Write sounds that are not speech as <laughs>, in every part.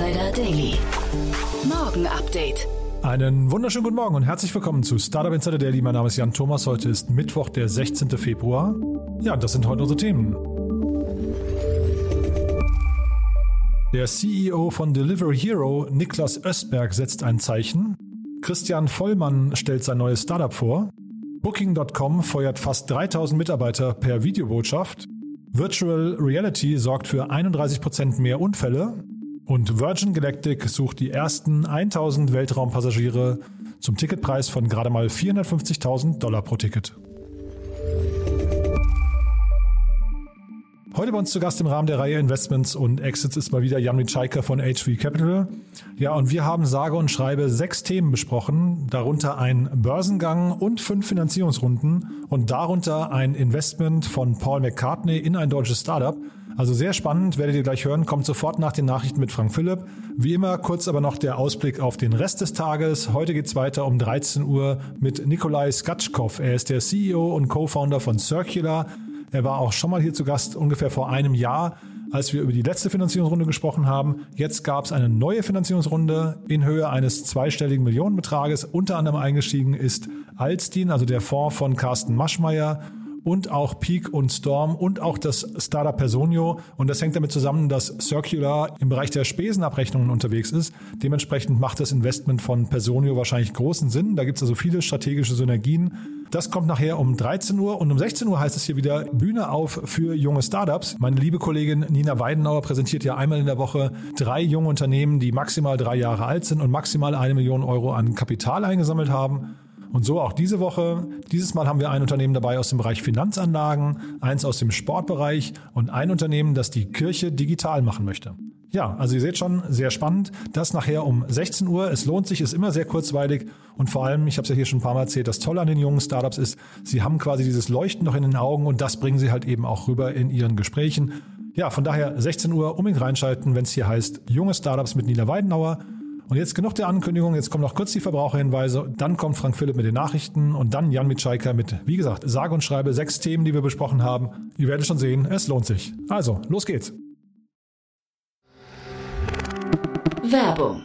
Insider Daily. Morgen Update. Einen wunderschönen guten Morgen und herzlich willkommen zu Startup Insider Daily. Mein Name ist Jan Thomas. Heute ist Mittwoch, der 16. Februar. Ja, das sind heute unsere Themen. Der CEO von Delivery Hero, Niklas Östberg, setzt ein Zeichen. Christian Vollmann stellt sein neues Startup vor. Booking.com feuert fast 3000 Mitarbeiter per Videobotschaft. Virtual Reality sorgt für 31% mehr Unfälle. Und Virgin Galactic sucht die ersten 1000 Weltraumpassagiere zum Ticketpreis von gerade mal 450.000 Dollar pro Ticket. Heute bei uns zu Gast im Rahmen der Reihe Investments und Exits ist mal wieder Jan Mitschaiker von HV Capital. Ja, und wir haben sage und schreibe sechs Themen besprochen, darunter ein Börsengang und fünf Finanzierungsrunden und darunter ein Investment von Paul McCartney in ein deutsches Startup. Also sehr spannend, werdet ihr gleich hören, kommt sofort nach den Nachrichten mit Frank Philipp. Wie immer kurz aber noch der Ausblick auf den Rest des Tages. Heute geht's weiter um 13 Uhr mit Nikolai Skatschkov. Er ist der CEO und Co-Founder von Circular. Er war auch schon mal hier zu Gast, ungefähr vor einem Jahr, als wir über die letzte Finanzierungsrunde gesprochen haben. Jetzt gab es eine neue Finanzierungsrunde in Höhe eines zweistelligen Millionenbetrages. Unter anderem eingestiegen ist Alstin, also der Fonds von Carsten Maschmeyer und auch Peak und Storm und auch das Startup Personio. Und das hängt damit zusammen, dass Circular im Bereich der Spesenabrechnungen unterwegs ist. Dementsprechend macht das Investment von Personio wahrscheinlich großen Sinn. Da gibt es also viele strategische Synergien. Das kommt nachher um 13 Uhr und um 16 Uhr heißt es hier wieder Bühne auf für junge Startups. Meine liebe Kollegin Nina Weidenauer präsentiert ja einmal in der Woche drei junge Unternehmen, die maximal drei Jahre alt sind und maximal eine Million Euro an Kapital eingesammelt haben. Und so auch diese Woche. Dieses Mal haben wir ein Unternehmen dabei aus dem Bereich Finanzanlagen, eins aus dem Sportbereich und ein Unternehmen, das die Kirche digital machen möchte. Ja, also ihr seht schon, sehr spannend. Das nachher um 16 Uhr. Es lohnt sich, ist immer sehr kurzweilig. Und vor allem, ich habe es ja hier schon ein paar Mal erzählt, das Tolle an den jungen Startups ist, sie haben quasi dieses Leuchten noch in den Augen und das bringen sie halt eben auch rüber in ihren Gesprächen. Ja, von daher 16 Uhr unbedingt reinschalten, wenn es hier heißt Junge Startups mit Nila Weidenauer. Und jetzt genug der Ankündigung, jetzt kommen noch kurz die Verbraucherhinweise, dann kommt Frank Philipp mit den Nachrichten und dann Jan Mitschaiker mit, wie gesagt, sage und schreibe sechs Themen, die wir besprochen haben. Ihr werdet schon sehen, es lohnt sich. Also, los geht's. Werbung.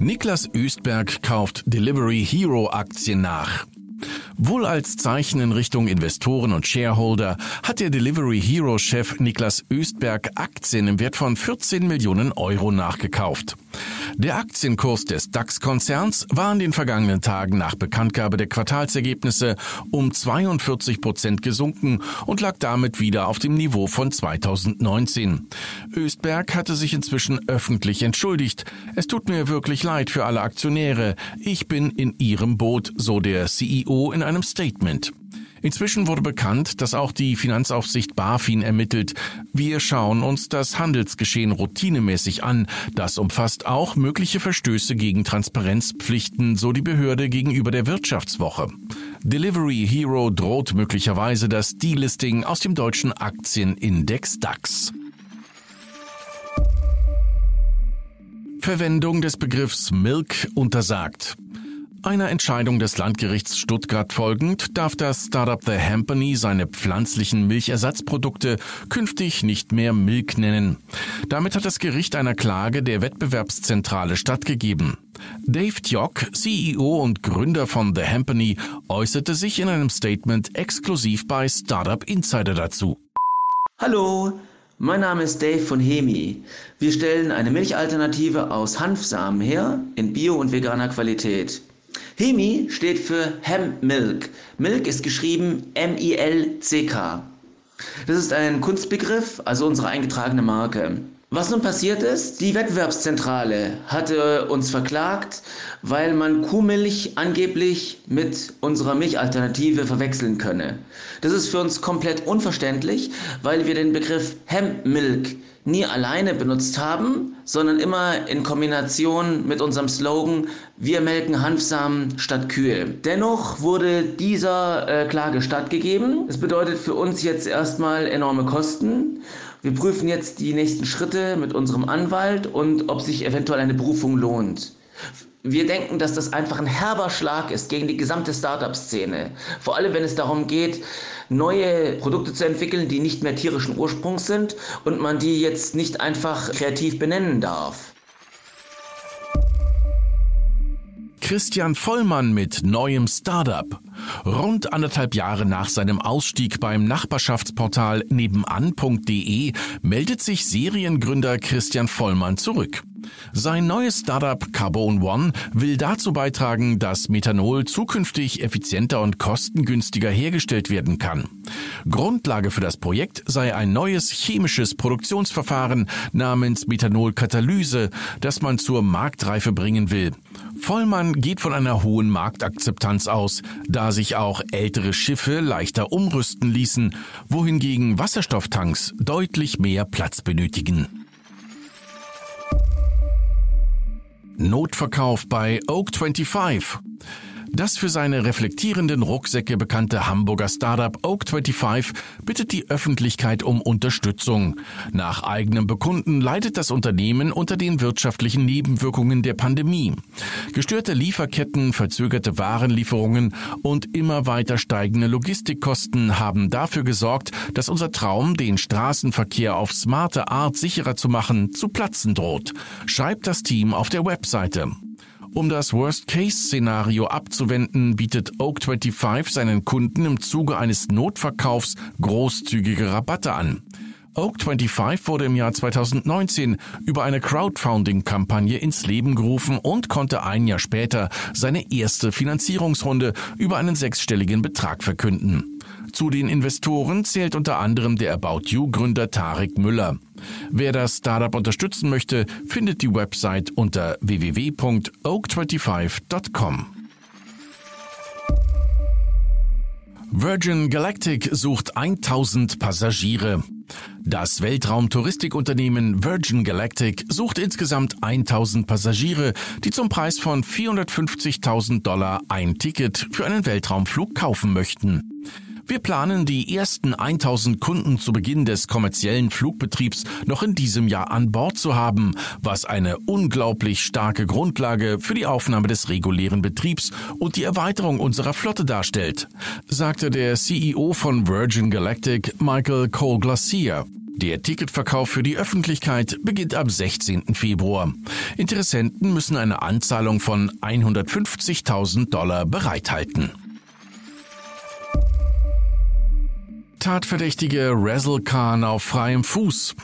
Niklas Östberg kauft Delivery Hero Aktien nach. Wohl als Zeichen in Richtung Investoren und Shareholder hat der Delivery Hero Chef Niklas Östberg Aktien im Wert von 14 Millionen Euro nachgekauft. Der Aktienkurs des DAX-Konzerns war in den vergangenen Tagen nach Bekanntgabe der Quartalsergebnisse um 42 Prozent gesunken und lag damit wieder auf dem Niveau von 2019. Östberg hatte sich inzwischen öffentlich entschuldigt. Es tut mir wirklich leid für alle Aktionäre. Ich bin in ihrem Boot, so der CEO in einem Statement. Inzwischen wurde bekannt, dass auch die Finanzaufsicht BaFin ermittelt. Wir schauen uns das Handelsgeschehen routinemäßig an. Das umfasst auch mögliche Verstöße gegen Transparenzpflichten, so die Behörde gegenüber der Wirtschaftswoche. Delivery Hero droht möglicherweise das Delisting aus dem deutschen Aktienindex DAX. Verwendung des Begriffs Milk untersagt. Einer Entscheidung des Landgerichts Stuttgart folgend darf das Startup The Hampany seine pflanzlichen Milchersatzprodukte künftig nicht mehr Milk nennen. Damit hat das Gericht einer Klage der Wettbewerbszentrale stattgegeben. Dave Tjock, CEO und Gründer von The Hampany, äußerte sich in einem Statement exklusiv bei Startup Insider dazu. Hallo, mein Name ist Dave von Hemi. Wir stellen eine Milchalternative aus Hanfsamen her in Bio- und veganer Qualität. Hemi steht für Hemp Milk. Milk ist geschrieben M-I-L-C-K. Das ist ein Kunstbegriff, also unsere eingetragene Marke. Was nun passiert ist, die Wettbewerbszentrale hatte uns verklagt, weil man Kuhmilch angeblich mit unserer Milchalternative verwechseln könne. Das ist für uns komplett unverständlich, weil wir den Begriff Hemp Milk nie alleine benutzt haben, sondern immer in Kombination mit unserem Slogan Wir melken Hanfsamen statt Kühe. Dennoch wurde dieser äh, Klage stattgegeben. Das bedeutet für uns jetzt erstmal enorme Kosten. Wir prüfen jetzt die nächsten Schritte mit unserem Anwalt und ob sich eventuell eine Berufung lohnt. Wir denken, dass das einfach ein herber Schlag ist gegen die gesamte Startup-Szene. Vor allem, wenn es darum geht, neue Produkte zu entwickeln, die nicht mehr tierischen Ursprungs sind und man die jetzt nicht einfach kreativ benennen darf. Christian Vollmann mit neuem Startup. Rund anderthalb Jahre nach seinem Ausstieg beim Nachbarschaftsportal nebenan.de meldet sich Seriengründer Christian Vollmann zurück. Sein neues Startup Carbon One will dazu beitragen, dass Methanol zukünftig effizienter und kostengünstiger hergestellt werden kann. Grundlage für das Projekt sei ein neues chemisches Produktionsverfahren namens Methanolkatalyse, das man zur Marktreife bringen will. Vollmann geht von einer hohen Marktakzeptanz aus, da sich auch ältere Schiffe leichter umrüsten ließen, wohingegen Wasserstofftanks deutlich mehr Platz benötigen. Notverkauf bei Oak 25. Das für seine reflektierenden Rucksäcke bekannte Hamburger Startup Oak25 bittet die Öffentlichkeit um Unterstützung. Nach eigenem Bekunden leidet das Unternehmen unter den wirtschaftlichen Nebenwirkungen der Pandemie. Gestörte Lieferketten, verzögerte Warenlieferungen und immer weiter steigende Logistikkosten haben dafür gesorgt, dass unser Traum, den Straßenverkehr auf smarte Art sicherer zu machen, zu platzen droht, schreibt das Team auf der Webseite. Um das Worst-Case-Szenario abzuwenden, bietet Oak25 seinen Kunden im Zuge eines Notverkaufs großzügige Rabatte an. Oak25 wurde im Jahr 2019 über eine Crowdfunding-Kampagne ins Leben gerufen und konnte ein Jahr später seine erste Finanzierungsrunde über einen sechsstelligen Betrag verkünden. Zu den Investoren zählt unter anderem der About You Gründer Tarek Müller. Wer das Startup unterstützen möchte, findet die Website unter www.oak25.com. Virgin Galactic sucht 1000 Passagiere. Das Weltraumtouristikunternehmen Virgin Galactic sucht insgesamt 1000 Passagiere, die zum Preis von 450.000 Dollar ein Ticket für einen Weltraumflug kaufen möchten. Wir planen, die ersten 1000 Kunden zu Beginn des kommerziellen Flugbetriebs noch in diesem Jahr an Bord zu haben, was eine unglaublich starke Grundlage für die Aufnahme des regulären Betriebs und die Erweiterung unserer Flotte darstellt, sagte der CEO von Virgin Galactic Michael Cole Glacier. Der Ticketverkauf für die Öffentlichkeit beginnt am 16. Februar. Interessenten müssen eine Anzahlung von 150.000 Dollar bereithalten. Tatverdächtige Razzle Khan auf freiem Fuß.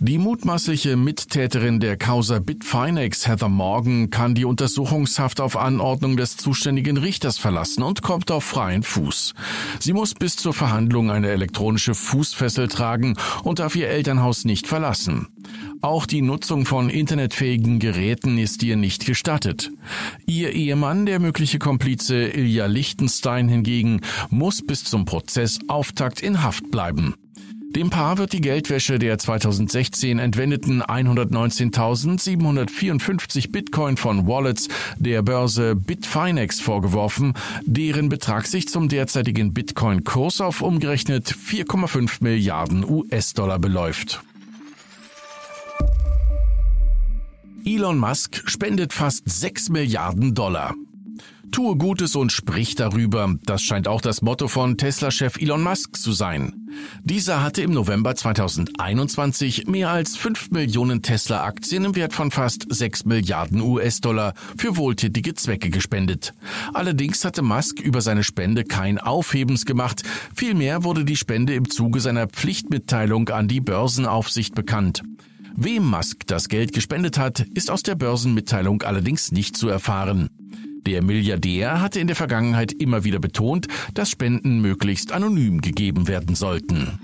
Die mutmaßliche Mittäterin der Causa Bitfinex, Heather Morgan, kann die Untersuchungshaft auf Anordnung des zuständigen Richters verlassen und kommt auf freien Fuß. Sie muss bis zur Verhandlung eine elektronische Fußfessel tragen und darf ihr Elternhaus nicht verlassen. Auch die Nutzung von internetfähigen Geräten ist ihr nicht gestattet. Ihr Ehemann, der mögliche Komplize Ilja Lichtenstein hingegen, muss bis zum Prozessauftakt in Haft bleiben. Dem Paar wird die Geldwäsche der 2016 entwendeten 119.754 Bitcoin von Wallets der Börse Bitfinex vorgeworfen, deren Betrag sich zum derzeitigen Bitcoin-Kurs auf umgerechnet 4,5 Milliarden US-Dollar beläuft. Elon Musk spendet fast 6 Milliarden Dollar. Tue Gutes und sprich darüber. Das scheint auch das Motto von Tesla-Chef Elon Musk zu sein. Dieser hatte im November 2021 mehr als 5 Millionen Tesla-Aktien im Wert von fast 6 Milliarden US-Dollar für wohltätige Zwecke gespendet. Allerdings hatte Musk über seine Spende kein Aufhebens gemacht. Vielmehr wurde die Spende im Zuge seiner Pflichtmitteilung an die Börsenaufsicht bekannt. Wem Musk das Geld gespendet hat, ist aus der Börsenmitteilung allerdings nicht zu erfahren. Der Milliardär hatte in der Vergangenheit immer wieder betont, dass Spenden möglichst anonym gegeben werden sollten.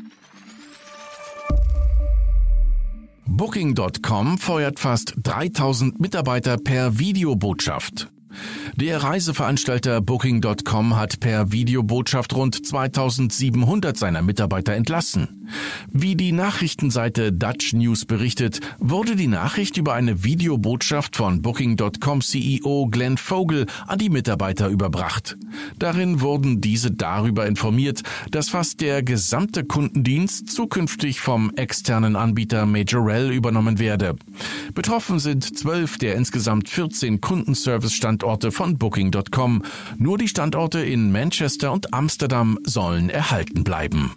Booking.com feuert fast 3000 Mitarbeiter per Videobotschaft. Der Reiseveranstalter Booking.com hat per Videobotschaft rund 2700 seiner Mitarbeiter entlassen. Wie die Nachrichtenseite Dutch News berichtet, wurde die Nachricht über eine Videobotschaft von Booking.com CEO Glenn Vogel an die Mitarbeiter überbracht. Darin wurden diese darüber informiert, dass fast der gesamte Kundendienst zukünftig vom externen Anbieter Majorel übernommen werde. Betroffen sind zwölf der insgesamt 14 Kundenservice-Standorte von Booking.com. Nur die Standorte in Manchester und Amsterdam sollen erhalten bleiben.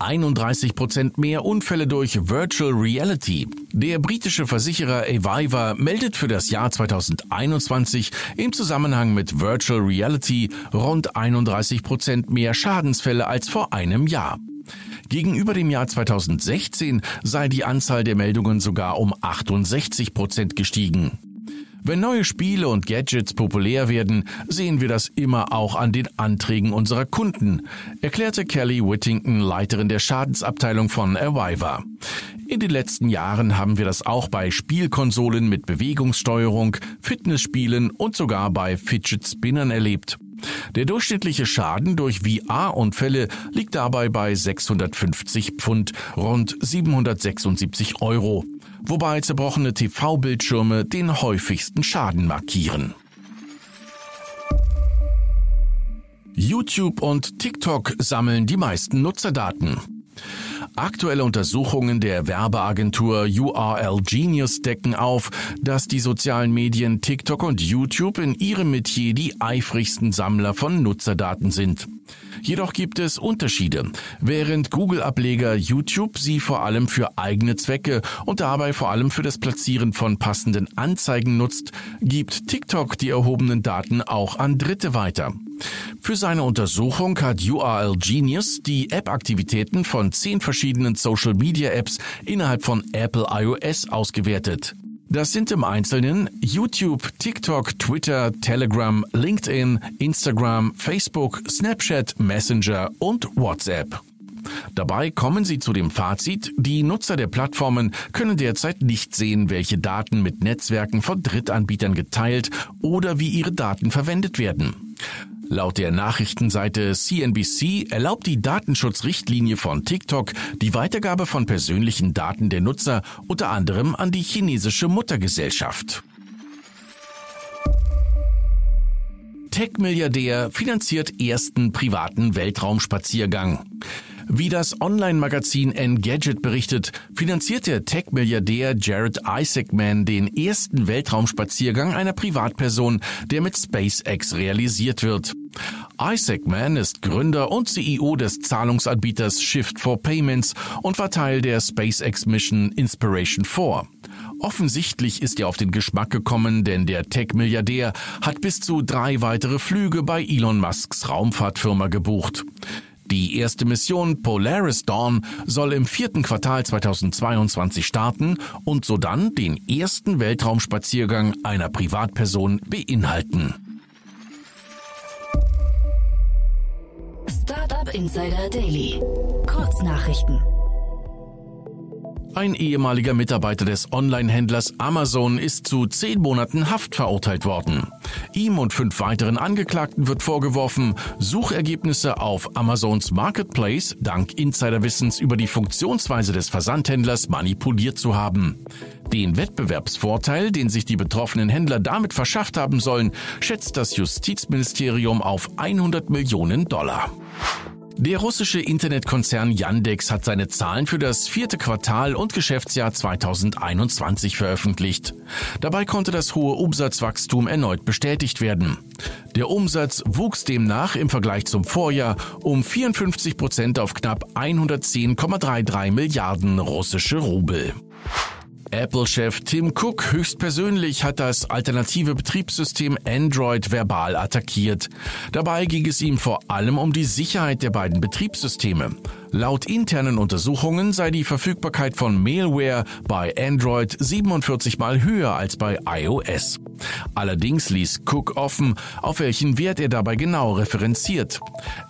31 Prozent mehr Unfälle durch Virtual Reality. Der britische Versicherer Aviva meldet für das Jahr 2021 im Zusammenhang mit Virtual Reality rund 31 Prozent mehr Schadensfälle als vor einem Jahr. Gegenüber dem Jahr 2016 sei die Anzahl der Meldungen sogar um 68 Prozent gestiegen. Wenn neue Spiele und Gadgets populär werden, sehen wir das immer auch an den Anträgen unserer Kunden, erklärte Kelly Whittington, Leiterin der Schadensabteilung von Aviva. In den letzten Jahren haben wir das auch bei Spielkonsolen mit Bewegungssteuerung, Fitnessspielen und sogar bei Fidget Spinnern erlebt. Der durchschnittliche Schaden durch VR-Unfälle liegt dabei bei 650 Pfund, rund 776 Euro wobei zerbrochene TV-Bildschirme den häufigsten Schaden markieren. YouTube und TikTok sammeln die meisten Nutzerdaten. Aktuelle Untersuchungen der Werbeagentur URL Genius decken auf, dass die sozialen Medien TikTok und YouTube in ihrem Metier die eifrigsten Sammler von Nutzerdaten sind. Jedoch gibt es Unterschiede. Während Google-Ableger YouTube sie vor allem für eigene Zwecke und dabei vor allem für das Platzieren von passenden Anzeigen nutzt, gibt TikTok die erhobenen Daten auch an Dritte weiter. Für seine Untersuchung hat URL Genius die App-Aktivitäten von zehn verschiedenen Social-Media-Apps innerhalb von Apple iOS ausgewertet. Das sind im Einzelnen YouTube, TikTok, Twitter, Telegram, LinkedIn, Instagram, Facebook, Snapchat, Messenger und WhatsApp. Dabei kommen sie zu dem Fazit, die Nutzer der Plattformen können derzeit nicht sehen, welche Daten mit Netzwerken von Drittanbietern geteilt oder wie ihre Daten verwendet werden. Laut der Nachrichtenseite CNBC erlaubt die Datenschutzrichtlinie von TikTok die Weitergabe von persönlichen Daten der Nutzer unter anderem an die chinesische Muttergesellschaft. Tech-Milliardär finanziert ersten privaten Weltraumspaziergang. Wie das Online-Magazin Engadget berichtet, finanziert der Tech-Milliardär Jared Isaacman den ersten Weltraumspaziergang einer Privatperson, der mit SpaceX realisiert wird. Isaacman ist Gründer und CEO des Zahlungsanbieters Shift for Payments und war Teil der SpaceX-Mission Inspiration 4. Offensichtlich ist er auf den Geschmack gekommen, denn der Tech-Milliardär hat bis zu drei weitere Flüge bei Elon Musks Raumfahrtfirma gebucht. Die erste Mission Polaris Dawn soll im vierten Quartal 2022 starten und sodann den ersten Weltraumspaziergang einer Privatperson beinhalten. Startup Insider Daily. Kurznachrichten. Ein ehemaliger Mitarbeiter des Online-Händlers Amazon ist zu zehn Monaten Haft verurteilt worden. Ihm und fünf weiteren Angeklagten wird vorgeworfen, Suchergebnisse auf Amazons Marketplace dank Insiderwissens über die Funktionsweise des Versandhändlers manipuliert zu haben. Den Wettbewerbsvorteil, den sich die betroffenen Händler damit verschafft haben sollen, schätzt das Justizministerium auf 100 Millionen Dollar. Der russische Internetkonzern Yandex hat seine Zahlen für das vierte Quartal und Geschäftsjahr 2021 veröffentlicht. Dabei konnte das hohe Umsatzwachstum erneut bestätigt werden. Der Umsatz wuchs demnach im Vergleich zum Vorjahr um 54 Prozent auf knapp 110,33 Milliarden russische Rubel. Apple-Chef Tim Cook höchstpersönlich hat das alternative Betriebssystem Android verbal attackiert. Dabei ging es ihm vor allem um die Sicherheit der beiden Betriebssysteme. Laut internen Untersuchungen sei die Verfügbarkeit von Mailware bei Android 47 mal höher als bei iOS. Allerdings ließ Cook offen, auf welchen Wert er dabei genau referenziert.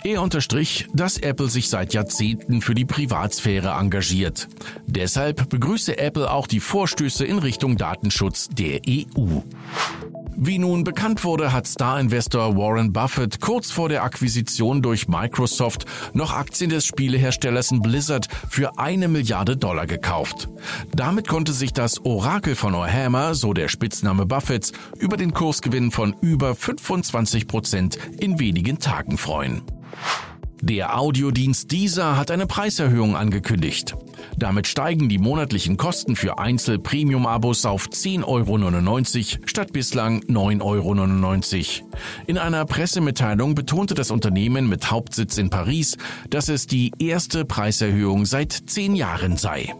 Er unterstrich, dass Apple sich seit Jahrzehnten für die Privatsphäre engagiert. Deshalb begrüße Apple auch die Vorstöße in Richtung Datenschutz der EU. Wie nun bekannt wurde, hat Star-Investor Warren Buffett kurz vor der Akquisition durch Microsoft noch Aktien des Spieleherstellers Blizzard für eine Milliarde Dollar gekauft. Damit konnte sich das Orakel von O'Hammer, so der Spitzname Buffetts, über den Kursgewinn von über 25 Prozent in wenigen Tagen freuen. Der Audiodienst Deezer hat eine Preiserhöhung angekündigt. Damit steigen die monatlichen Kosten für Einzel-Premium-Abos auf 10,99 Euro statt bislang 9,99 Euro. In einer Pressemitteilung betonte das Unternehmen mit Hauptsitz in Paris, dass es die erste Preiserhöhung seit zehn Jahren sei.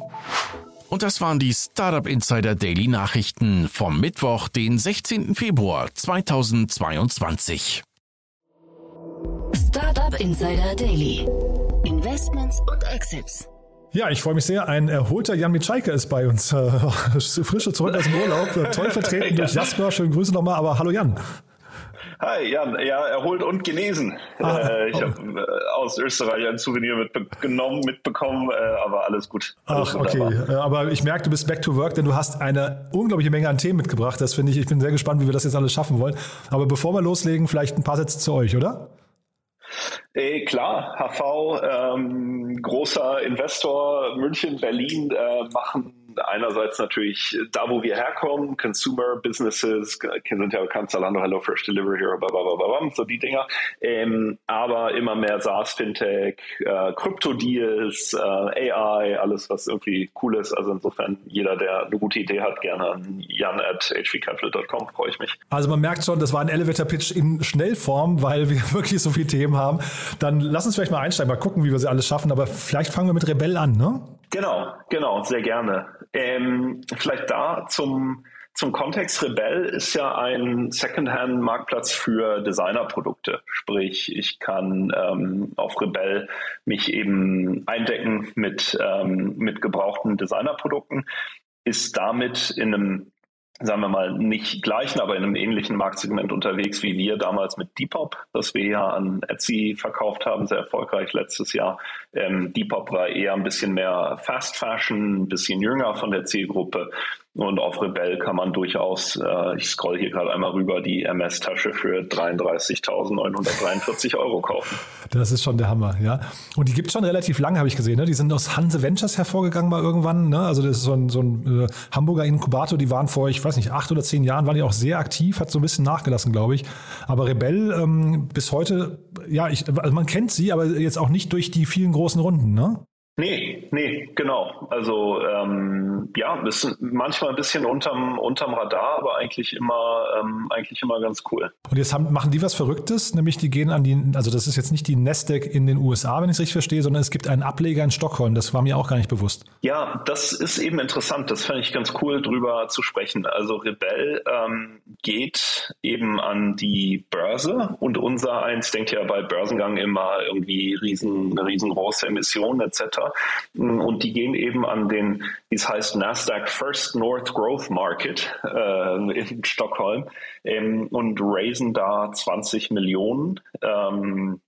Und das waren die Startup Insider Daily Nachrichten vom Mittwoch, den 16. Februar 2022. Startup Insider Daily. Investments und Exits. Ja, ich freue mich sehr. Ein erholter Jan Mitschaiker ist bei uns. Äh, <laughs> frische zurück aus dem Urlaub. Toll vertreten durch Jasper. Schönen Grüße nochmal. Aber hallo Jan. Hi, Jan. Ja, erholt und genesen. Ah, äh, ich oh. habe äh, aus Österreich ein Souvenir mitgenommen, mitbekommen, äh, aber alles gut. Alles Ach, okay. Äh, aber ich merke, du bist back to work, denn du hast eine unglaubliche Menge an Themen mitgebracht. Das finde ich, ich bin sehr gespannt, wie wir das jetzt alles schaffen wollen. Aber bevor wir loslegen, vielleicht ein paar Sätze zu euch, oder? Äh, klar, HV, ähm, großer Investor, München, Berlin äh, machen einerseits natürlich da, wo wir herkommen, Consumer Businesses, sind ja bekannt, Zalando, Hello Fresh Delivery so die Dinger, ähm, aber immer mehr SaaS, Fintech, äh, Crypto-Deals, äh, AI, alles, was irgendwie cool ist. Also insofern, jeder, der eine gute Idee hat, gerne an jan at hvcapital.com, freue ich mich. Also man merkt schon, das war ein Elevator-Pitch in Schnellform, weil wir <laughs> wirklich so viele Themen haben. Dann lass uns vielleicht mal einsteigen, mal gucken, wie wir sie alles schaffen, aber vielleicht fangen wir mit Rebell an, ne? Genau, genau, sehr gerne. Ähm, vielleicht da zum, zum Kontext. Rebell ist ja ein Secondhand-Marktplatz für Designerprodukte. Sprich, ich kann ähm, auf Rebell mich eben eindecken mit, ähm, mit gebrauchten Designerprodukten, ist damit in einem sagen wir mal, nicht gleichen, aber in einem ähnlichen Marktsegment unterwegs wie wir damals mit Depop, das wir ja an Etsy verkauft haben, sehr erfolgreich letztes Jahr. Ähm, Depop war eher ein bisschen mehr Fast Fashion, ein bisschen jünger von der Zielgruppe. Und auf Rebell kann man durchaus, äh, ich scroll hier gerade einmal rüber, die MS-Tasche für 33.943 Euro kaufen. Das ist schon der Hammer, ja. Und die gibt es schon relativ lange, habe ich gesehen. Ne? Die sind aus Hanse Ventures hervorgegangen mal irgendwann. Ne? Also das ist so ein, so ein äh, Hamburger Inkubator, die waren vor, ich weiß nicht, acht oder zehn Jahren, waren die auch sehr aktiv, hat so ein bisschen nachgelassen, glaube ich. Aber Rebell ähm, bis heute, ja, ich, also man kennt sie, aber jetzt auch nicht durch die vielen großen Runden, ne? Nee, nee, genau. Also ähm, ja, ist manchmal ein bisschen unterm, unterm Radar, aber eigentlich immer, ähm, eigentlich immer ganz cool. Und jetzt haben, machen die was Verrücktes, nämlich die gehen an die, also das ist jetzt nicht die Nasdaq in den USA, wenn ich es richtig verstehe, sondern es gibt einen Ableger in Stockholm. Das war mir auch gar nicht bewusst. Ja, das ist eben interessant. Das fand ich ganz cool, drüber zu sprechen. Also Rebell ähm, geht eben an die Börse und unser eins denkt ja bei Börsengang immer irgendwie riesen, riesengroße Emissionen etc. Und die gehen eben an den, wie es heißt, Nasdaq First North Growth Market äh, in Stockholm ähm, und raisen da 20 Millionen. Ähm,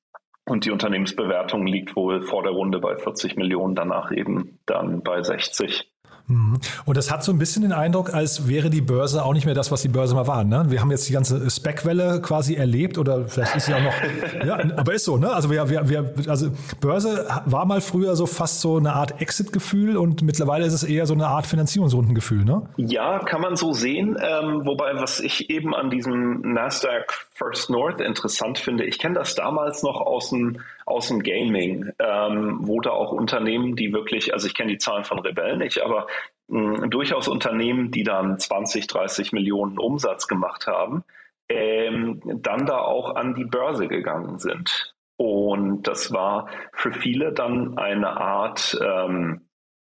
und die Unternehmensbewertung liegt wohl vor der Runde bei 40 Millionen, danach eben dann bei 60. Mhm. Und das hat so ein bisschen den Eindruck, als wäre die Börse auch nicht mehr das, was die Börse mal war. Ne? Wir haben jetzt die ganze Spec-Welle quasi erlebt oder vielleicht ist sie auch noch, <laughs> ja, aber ist so, ne? Also wir, wir, wir, also Börse war mal früher so fast so eine Art Exit-Gefühl und mittlerweile ist es eher so eine Art Finanzierungsrundengefühl, ne? Ja, kann man so sehen. Ähm, wobei, was ich eben an diesem Nasdaq First North interessant finde, ich kenne das damals noch aus dem aus dem Gaming, ähm, wo da auch Unternehmen, die wirklich, also ich kenne die Zahlen von Rebell nicht, aber mh, durchaus Unternehmen, die dann 20, 30 Millionen Umsatz gemacht haben, ähm, dann da auch an die Börse gegangen sind. Und das war für viele dann eine Art, ähm,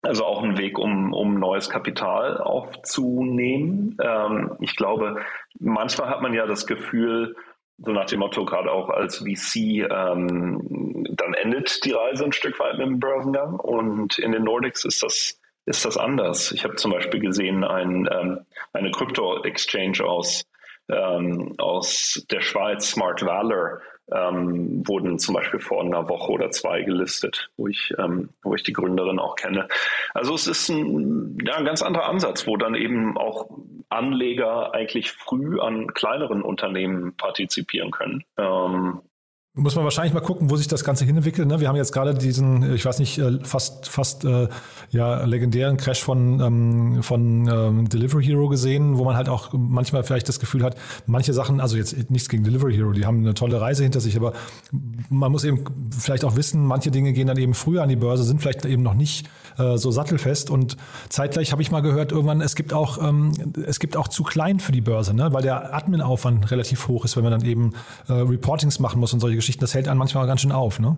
also auch ein Weg, um, um neues Kapital aufzunehmen. Ähm, ich glaube, manchmal hat man ja das Gefühl, so nach dem Motto, gerade auch als VC, ähm, dann endet die Reise ein Stück weit mit dem Börsengang. Und in den Nordics ist das, ist das anders. Ich habe zum Beispiel gesehen, ein, ähm, eine Crypto-Exchange aus, ähm, aus der Schweiz, Smart Valor, ähm, wurden zum Beispiel vor einer Woche oder zwei gelistet, wo ich, ähm, wo ich die Gründerin auch kenne. Also es ist ein, ja, ein ganz anderer Ansatz, wo dann eben auch Anleger eigentlich früh an kleineren Unternehmen partizipieren können. Ähm, muss man wahrscheinlich mal gucken, wo sich das Ganze hinentwickelt. Ne? Wir haben jetzt gerade diesen, ich weiß nicht, äh, fast fast äh, ja legendären Crash von ähm, von ähm, Delivery Hero gesehen, wo man halt auch manchmal vielleicht das Gefühl hat, manche Sachen, also jetzt nichts gegen Delivery Hero, die haben eine tolle Reise hinter sich, aber man muss eben vielleicht auch wissen, manche Dinge gehen dann eben früher an die Börse, sind vielleicht eben noch nicht äh, so sattelfest. Und zeitgleich habe ich mal gehört, irgendwann es gibt auch ähm, es gibt auch zu klein für die Börse, ne? weil der Admin-Aufwand relativ hoch ist, wenn man dann eben Reportings machen muss und solche Geschichten, das hält einen manchmal ganz schön auf, ne?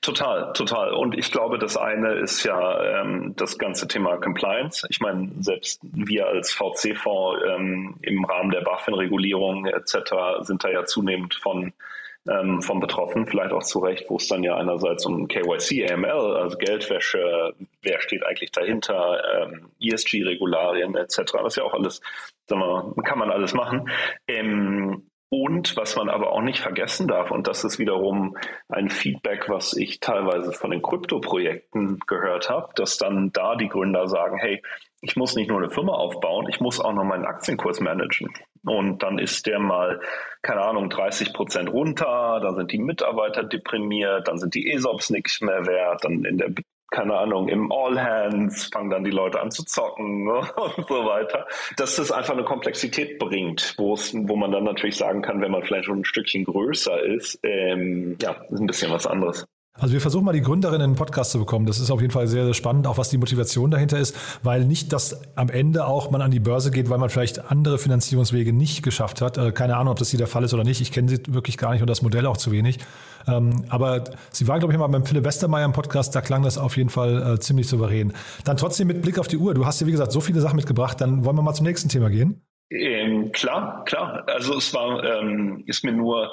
Total, total. Und ich glaube, das eine ist ja ähm, das ganze Thema Compliance. Ich meine, selbst wir als VC-Fonds ähm, im Rahmen der BaFin-Regulierung etc. sind da ja zunehmend von ähm, von Betroffen, vielleicht auch zu Recht, wo es dann ja einerseits um KYC, AML, also Geldwäsche, wer steht eigentlich dahinter, ähm, ESG-Regularien etc. Das ist ja auch alles, sagen wir, kann man alles machen. Ähm, und was man aber auch nicht vergessen darf, und das ist wiederum ein Feedback, was ich teilweise von den Krypto-Projekten gehört habe, dass dann da die Gründer sagen, hey, ich muss nicht nur eine Firma aufbauen, ich muss auch noch meinen Aktienkurs managen. Und dann ist der mal, keine Ahnung, 30 Prozent runter, dann sind die Mitarbeiter deprimiert, dann sind die ESOPs nichts mehr wert, dann in der keine Ahnung, im All Hands fangen dann die Leute an zu zocken ne? <laughs> und so weiter. Dass das einfach eine Komplexität bringt, wo es, wo man dann natürlich sagen kann, wenn man vielleicht schon ein Stückchen größer ist, ähm, ja, ist ein bisschen was anderes. Also wir versuchen mal die Gründerin in den Podcast zu bekommen. Das ist auf jeden Fall sehr, sehr spannend, auch was die Motivation dahinter ist, weil nicht, dass am Ende auch man an die Börse geht, weil man vielleicht andere Finanzierungswege nicht geschafft hat. Äh, keine Ahnung, ob das hier der Fall ist oder nicht. Ich kenne sie wirklich gar nicht und das Modell auch zu wenig. Ähm, aber sie war, glaube ich, mal beim Philipp Westermeier im Podcast, da klang das auf jeden Fall äh, ziemlich souverän. Dann trotzdem mit Blick auf die Uhr. Du hast ja, wie gesagt, so viele Sachen mitgebracht. Dann wollen wir mal zum nächsten Thema gehen. Ähm, klar, klar. Also es war, ähm, ist mir nur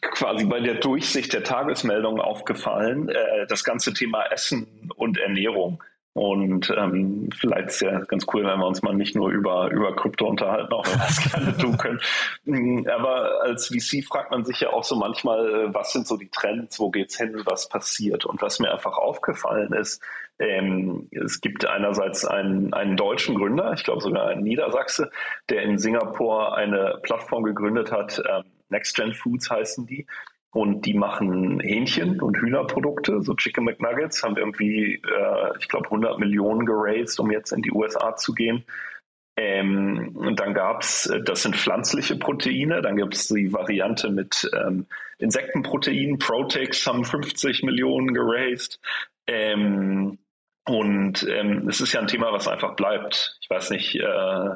quasi bei der Durchsicht der Tagesmeldungen aufgefallen, äh, das ganze Thema Essen und Ernährung. Und ähm, vielleicht ist ja ganz cool, wenn wir uns mal nicht nur über, über Krypto unterhalten, auch wenn wir das <laughs> gerne tun können. Mm, aber als VC fragt man sich ja auch so manchmal, äh, was sind so die Trends, wo geht's hin, was passiert? Und was mir einfach aufgefallen ist, ähm, es gibt einerseits einen, einen deutschen Gründer, ich glaube sogar einen Niedersachse, der in Singapur eine Plattform gegründet hat, ähm, Next Gen Foods heißen die. Und die machen Hähnchen und Hühnerprodukte, so Chicken McNuggets, haben irgendwie, äh, ich glaube, 100 Millionen geraced, um jetzt in die USA zu gehen. Ähm, und dann gab's, äh, das sind pflanzliche Proteine, dann gibt es die Variante mit ähm, Insektenproteinen, Protex haben 50 Millionen geraced. Ähm, und ähm, es ist ja ein Thema, was einfach bleibt. Ich weiß nicht, äh,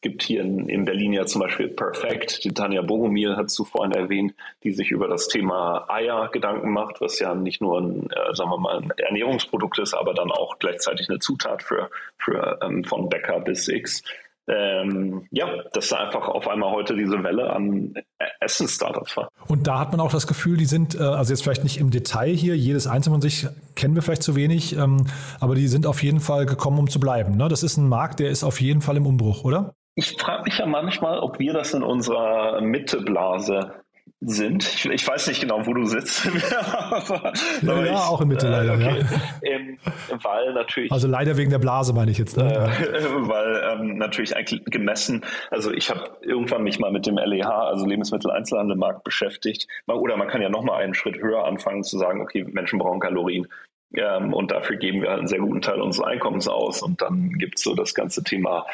es gibt hier in, in Berlin ja zum Beispiel Perfect, die Tanja Bogomil hat zu vorhin erwähnt, die sich über das Thema Eier Gedanken macht, was ja nicht nur ein, äh, sagen wir mal, ein Ernährungsprodukt ist, aber dann auch gleichzeitig eine Zutat für, für ähm, von Bäcker bis X. Ähm, ja, dass da einfach auf einmal heute diese Welle an Essen-Startups war. Und da hat man auch das Gefühl, die sind, äh, also jetzt vielleicht nicht im Detail hier, jedes einzelne von sich kennen wir vielleicht zu wenig, ähm, aber die sind auf jeden Fall gekommen, um zu bleiben. Ne? Das ist ein Markt, der ist auf jeden Fall im Umbruch, oder? Ich frage mich ja manchmal, ob wir das in unserer Mitteblase sind. Ich, ich, weiß nicht genau, wo du sitzt. aber, <laughs> ja, aber ja ich, auch in Mitte leider. Okay. Ja. Ähm, weil natürlich. Also leider wegen der Blase meine ich jetzt. Ne? Äh, <laughs> weil ähm, natürlich eigentlich gemessen. Also ich habe irgendwann mich mal mit dem LEH, also Lebensmitteleinzelhandelmarkt, beschäftigt. Oder man kann ja noch mal einen Schritt höher anfangen zu sagen, okay, Menschen brauchen Kalorien. Ähm, und dafür geben wir halt einen sehr guten Teil unseres Einkommens aus. Und dann gibt es so das ganze Thema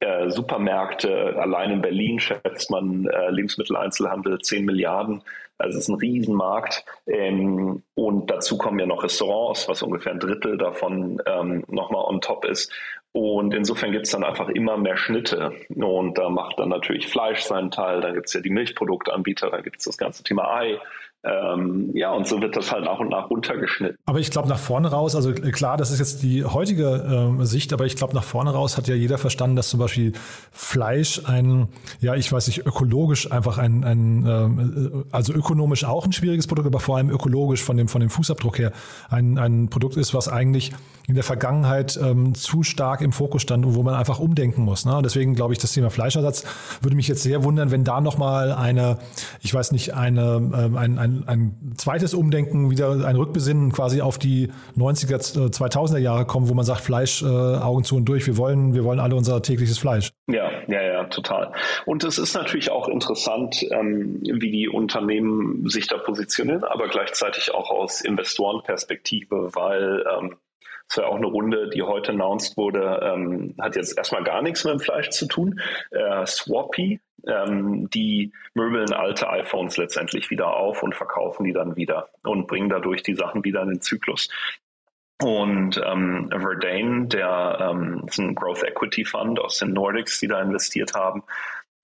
äh, Supermärkte, allein in Berlin schätzt man äh, Lebensmitteleinzelhandel 10 Milliarden. Also es ist ein Riesenmarkt. Ähm, und dazu kommen ja noch Restaurants, was ungefähr ein Drittel davon ähm, nochmal on top ist. Und insofern gibt es dann einfach immer mehr Schnitte. Und da macht dann natürlich Fleisch seinen Teil, dann gibt es ja die Milchproduktanbieter, dann gibt es das ganze Thema Ei. Ähm, ja, und so wird das halt nach und nach runtergeschnitten. Aber ich glaube, nach vorne raus, also klar, das ist jetzt die heutige äh, Sicht, aber ich glaube, nach vorne raus hat ja jeder verstanden, dass zum Beispiel Fleisch ein, ja, ich weiß nicht, ökologisch einfach ein, ein äh, also ökonomisch auch ein schwieriges Produkt, aber vor allem ökologisch von dem, von dem Fußabdruck her ein, ein Produkt ist, was eigentlich in der Vergangenheit ähm, zu stark im Fokus stand und wo man einfach umdenken muss. Ne? Deswegen glaube ich, das Thema Fleischersatz würde mich jetzt sehr wundern, wenn da nochmal eine, ich weiß nicht, eine, ähm, ein, ein, ein zweites Umdenken, wieder ein Rückbesinnen quasi auf die 90er, 2000er äh, Jahre kommen, wo man sagt, Fleisch, äh, Augen zu und durch, wir wollen, wir wollen alle unser tägliches Fleisch. Ja, ja, ja, total. Und es ist natürlich auch interessant, ähm, wie die Unternehmen sich da positionieren, aber gleichzeitig auch aus Investorenperspektive, weil ähm, das war auch eine Runde, die heute announced wurde, ähm, hat jetzt erstmal gar nichts mit dem Fleisch zu tun. Äh, Swappy, ähm, die möbeln alte iPhones letztendlich wieder auf und verkaufen die dann wieder und bringen dadurch die Sachen wieder in den Zyklus. Und ähm, Verdane, der ähm, ist ein Growth Equity Fund aus den Nordics, die da investiert haben,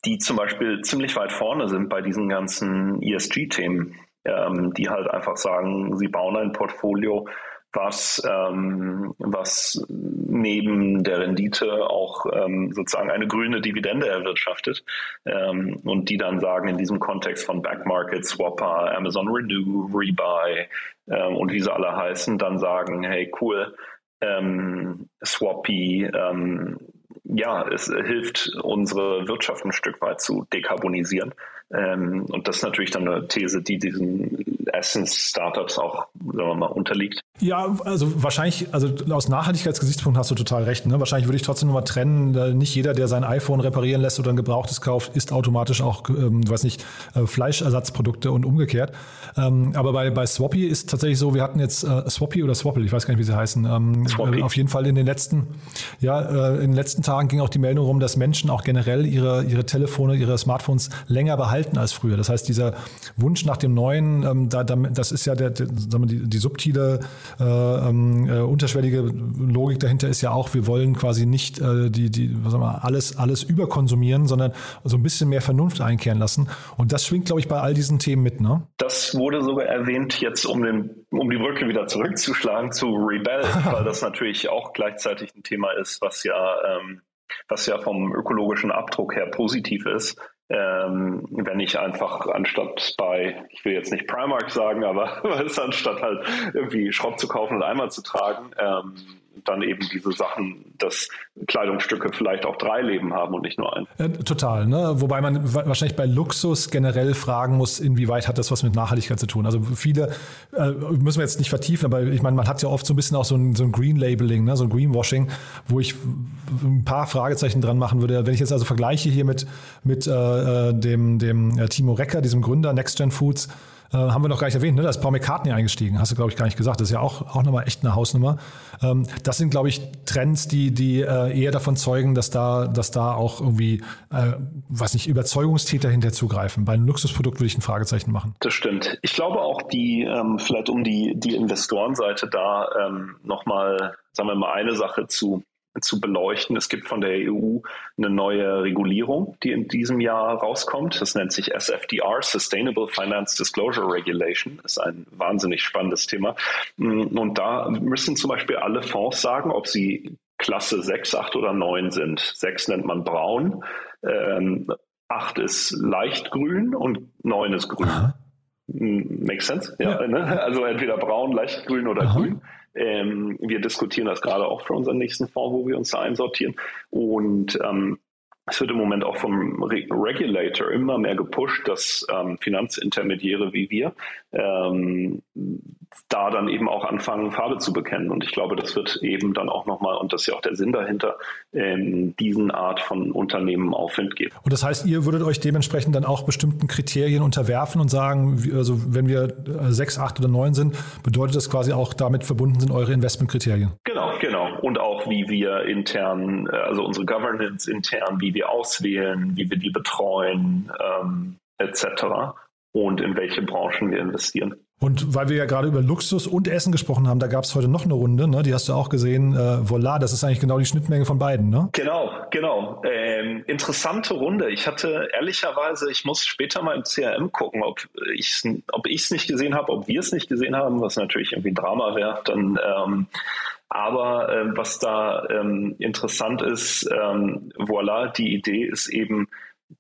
die zum Beispiel ziemlich weit vorne sind bei diesen ganzen ESG-Themen, ähm, die halt einfach sagen, sie bauen ein Portfolio, was, ähm, was neben der Rendite auch ähm, sozusagen eine grüne Dividende erwirtschaftet ähm, und die dann sagen in diesem Kontext von Backmarket, Swapper, Amazon Renew, Rebuy ähm, und wie sie alle heißen, dann sagen, hey cool, ähm, Swappy, ähm, ja, es hilft unsere Wirtschaft ein Stück weit zu dekarbonisieren. Ähm, und das ist natürlich dann eine These, die diesen Essence-Startups auch, sagen wir mal, unterliegt. Ja, also wahrscheinlich, also aus Nachhaltigkeitsgesichtspunkt hast du total recht. Ne? Wahrscheinlich würde ich trotzdem nochmal trennen, nicht jeder, der sein iPhone reparieren lässt oder ein gebrauchtes kauft, isst automatisch auch, ähm, weiß nicht, äh, Fleischersatzprodukte und umgekehrt. Ähm, aber bei, bei Swappy ist tatsächlich so, wir hatten jetzt äh, Swappy oder Swapple, ich weiß gar nicht, wie sie heißen. Ähm, Swappy. auf jeden Fall in den letzten, ja, äh, in den letzten Tagen ging auch die Meldung rum, dass Menschen auch generell ihre, ihre Telefone, ihre Smartphones länger behalten verhalten als früher. Das heißt, dieser Wunsch nach dem Neuen, ähm, da, das ist ja der, sagen wir, die, die subtile, äh, ähm, äh, unterschwellige Logik dahinter ist ja auch, wir wollen quasi nicht äh, die, die, was sagen wir, alles, alles überkonsumieren, sondern so ein bisschen mehr Vernunft einkehren lassen. Und das schwingt, glaube ich, bei all diesen Themen mit, ne? Das wurde sogar erwähnt, jetzt um den, um die Brücke wieder zurückzuschlagen zu Rebel, <laughs> weil das natürlich auch gleichzeitig ein Thema ist, was ja ähm, was ja vom ökologischen Abdruck her positiv ist. Ähm, wenn ich einfach anstatt bei, ich will jetzt nicht Primark sagen, aber <laughs> anstatt halt irgendwie Schrott zu kaufen und einmal zu tragen, ähm, dann eben diese Sachen, dass Kleidungsstücke vielleicht auch drei Leben haben und nicht nur ein. Äh, total, ne? Wobei man wahrscheinlich bei Luxus generell fragen muss, inwieweit hat das was mit Nachhaltigkeit zu tun. Also viele äh, müssen wir jetzt nicht vertiefen, aber ich meine, man hat ja oft so ein bisschen auch so ein, so ein Green Labeling, ne? so ein Greenwashing, wo ich ein paar Fragezeichen dran machen würde. Wenn ich jetzt also vergleiche hier mit, mit äh, äh dem, dem äh, Timo Recker, diesem Gründer Next Gen Foods, äh, haben wir noch gar nicht erwähnt, ne? da ist Paul McCartney eingestiegen, hast du, glaube ich, gar nicht gesagt. Das ist ja auch, auch nochmal echt eine Hausnummer. Ähm, das sind, glaube ich, Trends, die, die äh, eher davon zeugen, dass da, dass da auch irgendwie, äh, weiß nicht, Überzeugungstäter hinter zugreifen. Bei einem Luxusprodukt würde ich ein Fragezeichen machen. Das stimmt. Ich glaube auch, die, ähm, vielleicht um die, die Investorenseite da ähm, nochmal, sagen wir mal, eine Sache zu zu beleuchten. Es gibt von der EU eine neue Regulierung, die in diesem Jahr rauskommt. Das nennt sich SFDR, Sustainable Finance Disclosure Regulation. Das ist ein wahnsinnig spannendes Thema. Und da müssen zum Beispiel alle Fonds sagen, ob sie Klasse 6, 8 oder 9 sind. 6 nennt man braun, ähm, 8 ist leicht grün und 9 ist grün. Aha. Makes sense? Ja, ja. Ne? Also entweder braun, leicht grün oder Aha. grün. Ähm, wir diskutieren das gerade auch für unseren nächsten Fonds, wo wir uns da einsortieren. Und ähm, es wird im Moment auch vom Regulator immer mehr gepusht, dass ähm, Finanzintermediäre wie wir ähm, da dann eben auch anfangen, Farbe zu bekennen. Und ich glaube, das wird eben dann auch nochmal, und das ist ja auch der Sinn dahinter, ähm, diesen Art von Unternehmen Aufwind geben. Und das heißt, ihr würdet euch dementsprechend dann auch bestimmten Kriterien unterwerfen und sagen, also wenn wir äh, sechs, acht oder neun sind, bedeutet das quasi auch damit verbunden sind eure Investmentkriterien? Genau, genau. Und auch wie wir intern, äh, also unsere Governance intern, wie wir auswählen, wie wir die betreuen, ähm, etc. Und in welche Branchen wir investieren. Und weil wir ja gerade über Luxus und Essen gesprochen haben, da gab es heute noch eine Runde, ne? die hast du auch gesehen. Äh, Voila, das ist eigentlich genau die Schnittmenge von beiden, ne? Genau, genau. Ähm, interessante Runde. Ich hatte ehrlicherweise, ich muss später mal im CRM gucken, ob ich es ob ich's nicht gesehen habe, ob wir es nicht gesehen haben, was natürlich irgendwie ein Drama wäre. Dann ähm, aber ähm, was da ähm, interessant ist, ähm, voilà, die Idee ist eben,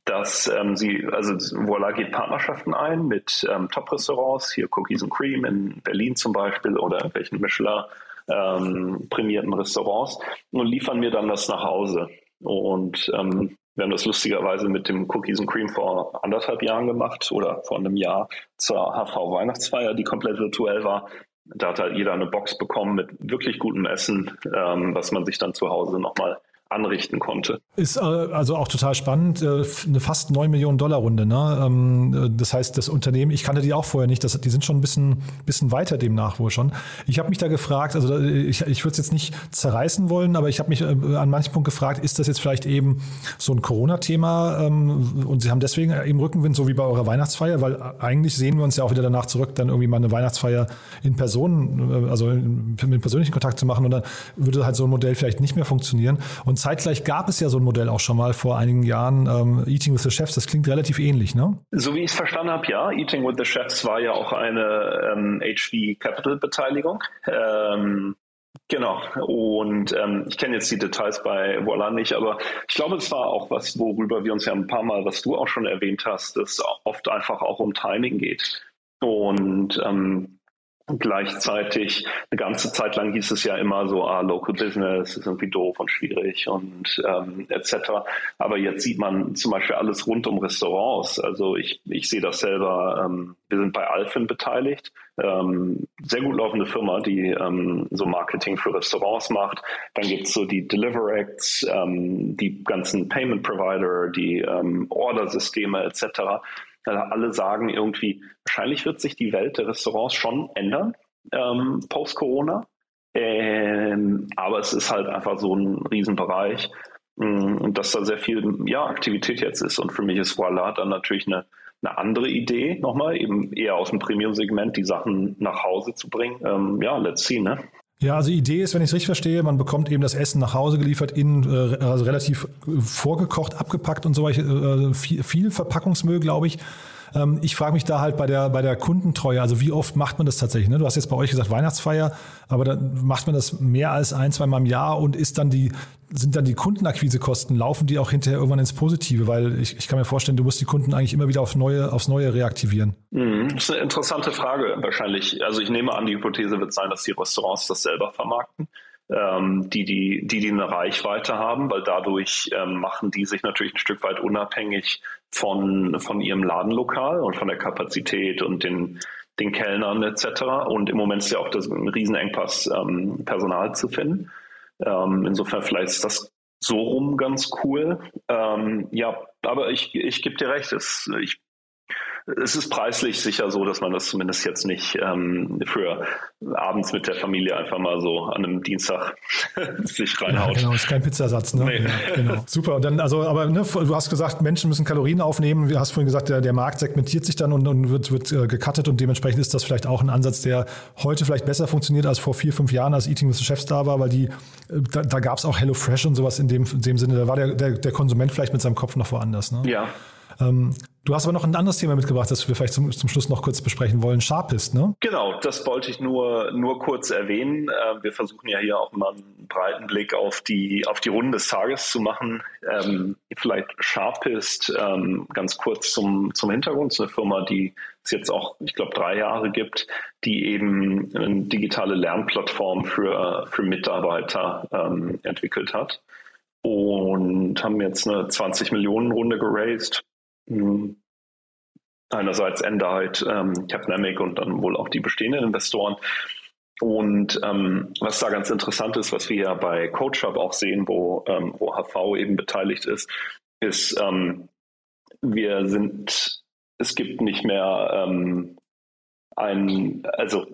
dass ähm, sie, also Voila geht Partnerschaften ein mit ähm, Top-Restaurants, hier Cookies and Cream in Berlin zum Beispiel oder irgendwelchen Michelin ähm, Restaurants und liefern mir dann das nach Hause. Und ähm, wir haben das lustigerweise mit dem Cookies and Cream vor anderthalb Jahren gemacht oder vor einem Jahr zur HV Weihnachtsfeier, die komplett virtuell war. Da hat halt jeder eine Box bekommen mit wirklich gutem Essen, ähm, was man sich dann zu Hause nochmal anrichten konnte. Ist äh, also auch total spannend, äh, eine fast 9 Millionen Dollar Runde. Ne? Ähm, äh, das heißt, das Unternehmen, ich kannte die auch vorher nicht, das, die sind schon ein bisschen, bisschen weiter demnach wohl schon. Ich habe mich da gefragt, also ich, ich würde es jetzt nicht zerreißen wollen, aber ich habe mich an manchen Punkt gefragt, ist das jetzt vielleicht eben so ein Corona-Thema ähm, und Sie haben deswegen eben Rückenwind, so wie bei eurer Weihnachtsfeier, weil eigentlich sehen wir uns ja auch wieder danach zurück, dann irgendwie mal eine Weihnachtsfeier in Person, also mit persönlichen Kontakt zu machen und dann würde halt so ein Modell vielleicht nicht mehr funktionieren. Und und zeitgleich gab es ja so ein Modell auch schon mal vor einigen Jahren, ähm, Eating with the Chefs. Das klingt relativ ähnlich, ne? So wie ich es verstanden habe, ja. Eating with the Chefs war ja auch eine ähm, HV Capital Beteiligung. Ähm, Genau. Und ähm, ich kenne jetzt die Details bei Voila nicht, aber ich glaube, es war auch was, worüber wir uns ja ein paar Mal, was du auch schon erwähnt hast, dass oft einfach auch um Timing geht. Und ähm, Gleichzeitig eine ganze Zeit lang hieß es ja immer so, ah, Local Business ist irgendwie doof und schwierig und ähm, etc. Aber jetzt sieht man zum Beispiel alles rund um Restaurants. Also ich, ich sehe das selber, ähm, wir sind bei Alfin beteiligt, ähm, sehr gut laufende Firma, die ähm, so Marketing für Restaurants macht. Dann gibt's so die Deliveracts, ähm, die ganzen Payment Provider, die ähm, Ordersysteme etc alle sagen irgendwie, wahrscheinlich wird sich die Welt der Restaurants schon ändern ähm, post-Corona. Ähm, aber es ist halt einfach so ein Riesenbereich mm, und dass da sehr viel ja, Aktivität jetzt ist. Und für mich ist Voila dann natürlich eine, eine andere Idee nochmal, eben eher aus dem Premium-Segment die Sachen nach Hause zu bringen. Ähm, ja, let's see, ne? Ja, also Idee ist, wenn ich es richtig verstehe, man bekommt eben das Essen nach Hause geliefert, in, äh, also relativ vorgekocht, abgepackt und so weiter, äh, viel, viel Verpackungsmüll, glaube ich. Ähm, ich frage mich da halt bei der, bei der Kundentreue, also wie oft macht man das tatsächlich? Ne? Du hast jetzt bei euch gesagt Weihnachtsfeier, aber dann macht man das mehr als ein, zwei Mal im Jahr und ist dann die, sind dann die Kundenakquisekosten, laufen die auch hinterher irgendwann ins Positive? Weil ich, ich kann mir vorstellen, du musst die Kunden eigentlich immer wieder auf neue, aufs Neue reaktivieren. Mhm, das ist eine interessante Frage wahrscheinlich. Also ich nehme an, die Hypothese wird sein, dass die Restaurants das selber vermarkten ähm, die, die, die, die eine Reichweite haben, weil dadurch ähm, machen die sich natürlich ein Stück weit unabhängig von, von ihrem Ladenlokal und von der Kapazität und den, den Kellnern etc. Und im Moment ist ja auch das ein Riesenengpass, ähm, Personal zu finden. Ähm, insofern vielleicht ist das so rum ganz cool. Ähm, ja, aber ich, ich gebe dir recht, es, ich es ist preislich sicher so, dass man das zumindest jetzt nicht ähm, für abends mit der Familie einfach mal so an einem Dienstag <laughs> sich reinhaut. Ja, genau, ist kein Pizzasatz. Ne? Nee. Ja, genau. <laughs> Super. Und dann, also, aber ne, du hast gesagt, Menschen müssen Kalorien aufnehmen. Du hast vorhin gesagt, der, der Markt segmentiert sich dann und, und wird, wird äh, gecuttet und dementsprechend ist das vielleicht auch ein Ansatz, der heute vielleicht besser funktioniert als vor vier, fünf Jahren, als Eating with the Chefs da war, weil die, äh, da, da gab es auch Hello Fresh und sowas in dem, in dem Sinne. Da war der, der, der Konsument vielleicht mit seinem Kopf noch woanders. Ne? Ja. Ähm, Du hast aber noch ein anderes Thema mitgebracht, das wir vielleicht zum, zum Schluss noch kurz besprechen wollen. Sharpist, ne? Genau, das wollte ich nur, nur kurz erwähnen. Äh, wir versuchen ja hier auch mal einen breiten Blick auf die, auf die Runde des Tages zu machen. Ähm, vielleicht Sharpist, ähm, ganz kurz zum, zum Hintergrund. Es ist eine Firma, die es jetzt auch, ich glaube, drei Jahre gibt, die eben eine digitale Lernplattform für, für Mitarbeiter ähm, entwickelt hat. und haben jetzt eine 20 Millionen Runde geraced. Hm. Einerseits Endite, ähm, Capnamic und dann wohl auch die bestehenden Investoren. Und ähm, was da ganz interessant ist, was wir ja bei CoachUp auch sehen, wo, ähm, eben beteiligt ist, ist, ähm, wir sind, es gibt nicht mehr ähm, ein, also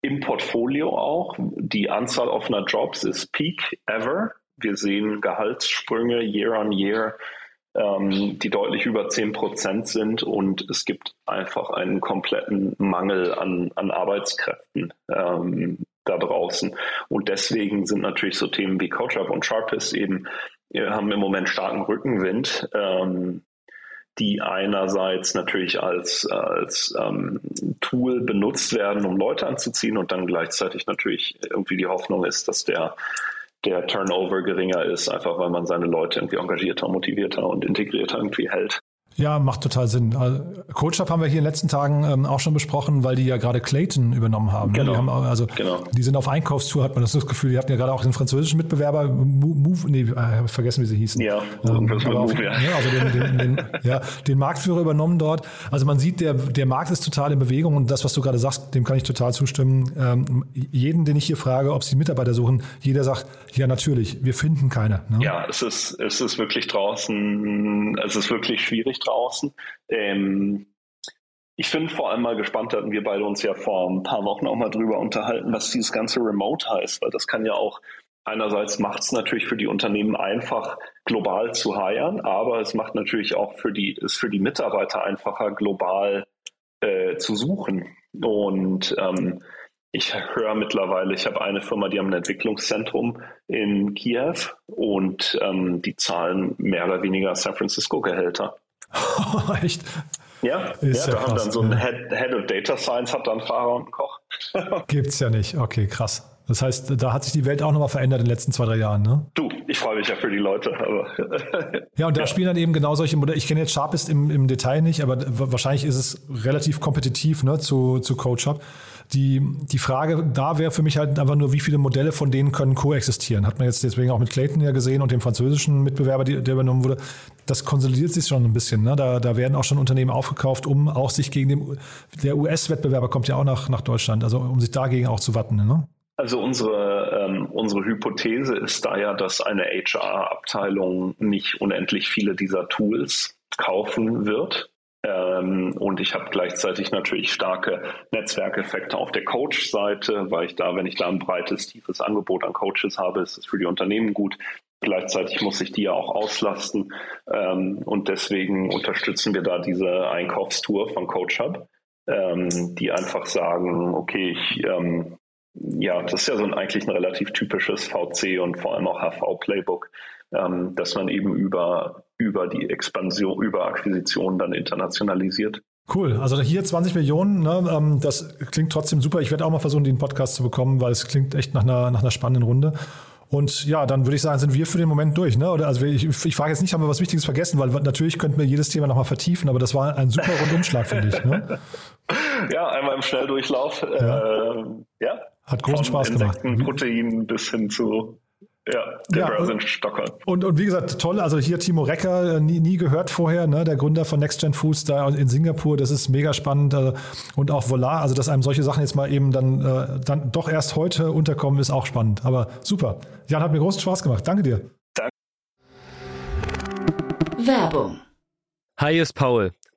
im Portfolio auch, die Anzahl offener Jobs ist Peak ever. Wir sehen Gehaltssprünge year on year, ähm, die deutlich über 10 Prozent sind und es gibt einfach einen kompletten Mangel an, an Arbeitskräften ähm, da draußen. Und deswegen sind natürlich so Themen wie CoachUp und Sharpist eben, wir haben im Moment starken Rückenwind. Ähm, die einerseits natürlich als, als ähm, Tool benutzt werden, um Leute anzuziehen und dann gleichzeitig natürlich irgendwie die Hoffnung ist, dass der der Turnover geringer ist, einfach weil man seine Leute irgendwie engagierter, motivierter und integrierter irgendwie hält. Ja, macht total Sinn. Also, CoachUp haben wir hier in den letzten Tagen ähm, auch schon besprochen, weil die ja gerade Clayton übernommen haben. Genau. Die, haben also, genau. die sind auf Einkaufstour, hat man das, Gefühl. Die hatten ja gerade auch den französischen Mitbewerber, Move, nee, äh, vergessen, wie sie hießen. Ja, ähm, Move, ja. ja. Also den, den, den, ja, den Marktführer übernommen dort. Also man sieht, der, der Markt ist total in Bewegung und das, was du gerade sagst, dem kann ich total zustimmen. Ähm, jeden, den ich hier frage, ob sie Mitarbeiter suchen, jeder sagt, ja, natürlich, wir finden keine. Ne? Ja, es ist, es ist wirklich draußen, es ist wirklich schwierig draußen. Ähm, ich bin vor allem mal gespannt, hatten wir beide uns ja vor ein paar Wochen auch mal drüber unterhalten, was dieses ganze Remote heißt, weil das kann ja auch einerseits macht es natürlich für die Unternehmen einfach, global zu heiren, aber es macht natürlich auch für die, ist für die Mitarbeiter einfacher, global äh, zu suchen. Und ähm, ich höre mittlerweile, ich habe eine Firma, die haben ein Entwicklungszentrum in Kiew und ähm, die zahlen mehr oder weniger San Francisco Gehälter. <laughs> Echt? Ja, ist ja, ja da haben dann so ein Head, Head, of Data Science, hat dann Fahrer und einen Koch. <laughs> Gibt's ja nicht. Okay, krass. Das heißt, da hat sich die Welt auch nochmal verändert in den letzten zwei, drei Jahren, ne? Du, ich freue mich ja für die Leute. Aber <laughs> ja, und da ja. spielen dann eben genau solche Modelle. Ich kenne jetzt Sharpist im, im Detail nicht, aber wahrscheinlich ist es relativ kompetitiv ne, zu, zu CoachUp. Die, die Frage da wäre für mich halt einfach nur, wie viele Modelle von denen können koexistieren. Hat man jetzt deswegen auch mit Clayton ja gesehen und dem französischen Mitbewerber, der übernommen wurde. Das konsolidiert sich schon ein bisschen. Ne? Da, da werden auch schon Unternehmen aufgekauft, um auch sich gegen den, der US-Wettbewerber kommt ja auch nach, nach Deutschland, also um sich dagegen auch zu wappnen. Ne? Also unsere, ähm, unsere Hypothese ist da ja, dass eine HR-Abteilung nicht unendlich viele dieser Tools kaufen wird. Ähm, und ich habe gleichzeitig natürlich starke Netzwerkeffekte auf der Coach-Seite, weil ich da, wenn ich da ein breites, tiefes Angebot an Coaches habe, ist es für die Unternehmen gut. Gleichzeitig muss ich die ja auch auslasten. Ähm, und deswegen unterstützen wir da diese Einkaufstour von CoachHub, ähm, die einfach sagen, okay, ich ähm, ja, das ist ja so ein, eigentlich ein relativ typisches VC und vor allem auch HV-Playbook, ähm, dass man eben über, über die Expansion, über Akquisitionen dann internationalisiert. Cool, also hier 20 Millionen, ne, ähm, das klingt trotzdem super. Ich werde auch mal versuchen, den Podcast zu bekommen, weil es klingt echt nach einer, nach einer spannenden Runde. Und ja, dann würde ich sagen, sind wir für den Moment durch. Ne? Oder also ich, ich frage jetzt nicht, haben wir was Wichtiges vergessen, weil natürlich könnten wir jedes Thema nochmal vertiefen, aber das war ein super <laughs> Rundumschlag, finde ich. Ne? Ja, einmal im Schnelldurchlauf. Ja. Äh, ja. Hat großen Spaß gemacht. Protein bis hin zu ja, der ja, Börse in Stockholm. Und, und wie gesagt, toll, also hier Timo Recker, äh, nie, nie gehört vorher, ne, der Gründer von NextGen Foods da in Singapur, das ist mega spannend. Äh, und auch Volar, also dass einem solche Sachen jetzt mal eben dann, äh, dann doch erst heute unterkommen, ist auch spannend. Aber super. Jan, hat mir großen Spaß gemacht. Danke dir. Danke. Werbung. Hi, ist Paul.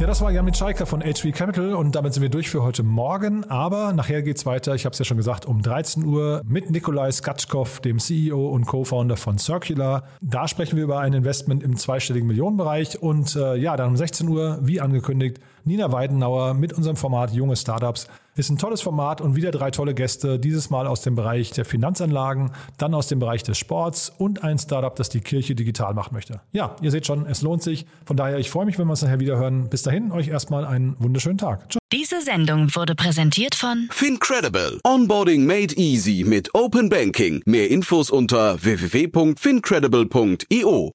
Ja, das war Jan Mitschaiker von HV Capital und damit sind wir durch für heute Morgen. Aber nachher geht's weiter, ich habe es ja schon gesagt, um 13 Uhr mit Nikolai Skatschkov, dem CEO und Co-Founder von Circular. Da sprechen wir über ein Investment im zweistelligen Millionenbereich und äh, ja, dann um 16 Uhr, wie angekündigt, Nina Weidenauer mit unserem Format Junge Startups. Ist ein tolles Format und wieder drei tolle Gäste, dieses Mal aus dem Bereich der Finanzanlagen, dann aus dem Bereich des Sports und ein Startup, das die Kirche digital machen möchte. Ja, ihr seht schon, es lohnt sich. Von daher, ich freue mich, wenn wir uns nachher wieder hören. Bis dahin, euch erstmal einen wunderschönen Tag. Tschüss. Diese Sendung wurde präsentiert von Fincredible. Onboarding made easy mit Open Banking. Mehr Infos unter www.fincredible.io.